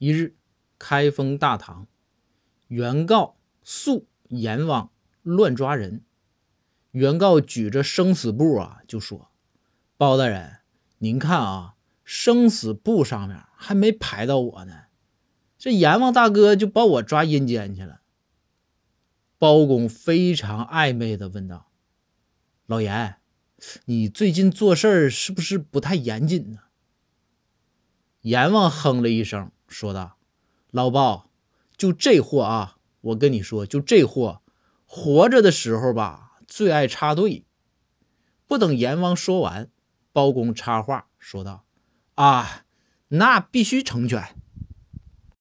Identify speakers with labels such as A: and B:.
A: 一日，开封大堂，原告诉阎王乱抓人。原告举着生死簿啊，就说：“包大人，您看啊，生死簿上面还没排到我呢，这阎王大哥就把我抓阴间去了。”包公非常暧昧的问道：“老严，你最近做事儿是不是不太严谨呢？”阎王哼了一声，说道：“老包，就这货啊，我跟你说，就这货，活着的时候吧，最爱插队。”不等阎王说完，包公插话说道：“啊，那必须成全。”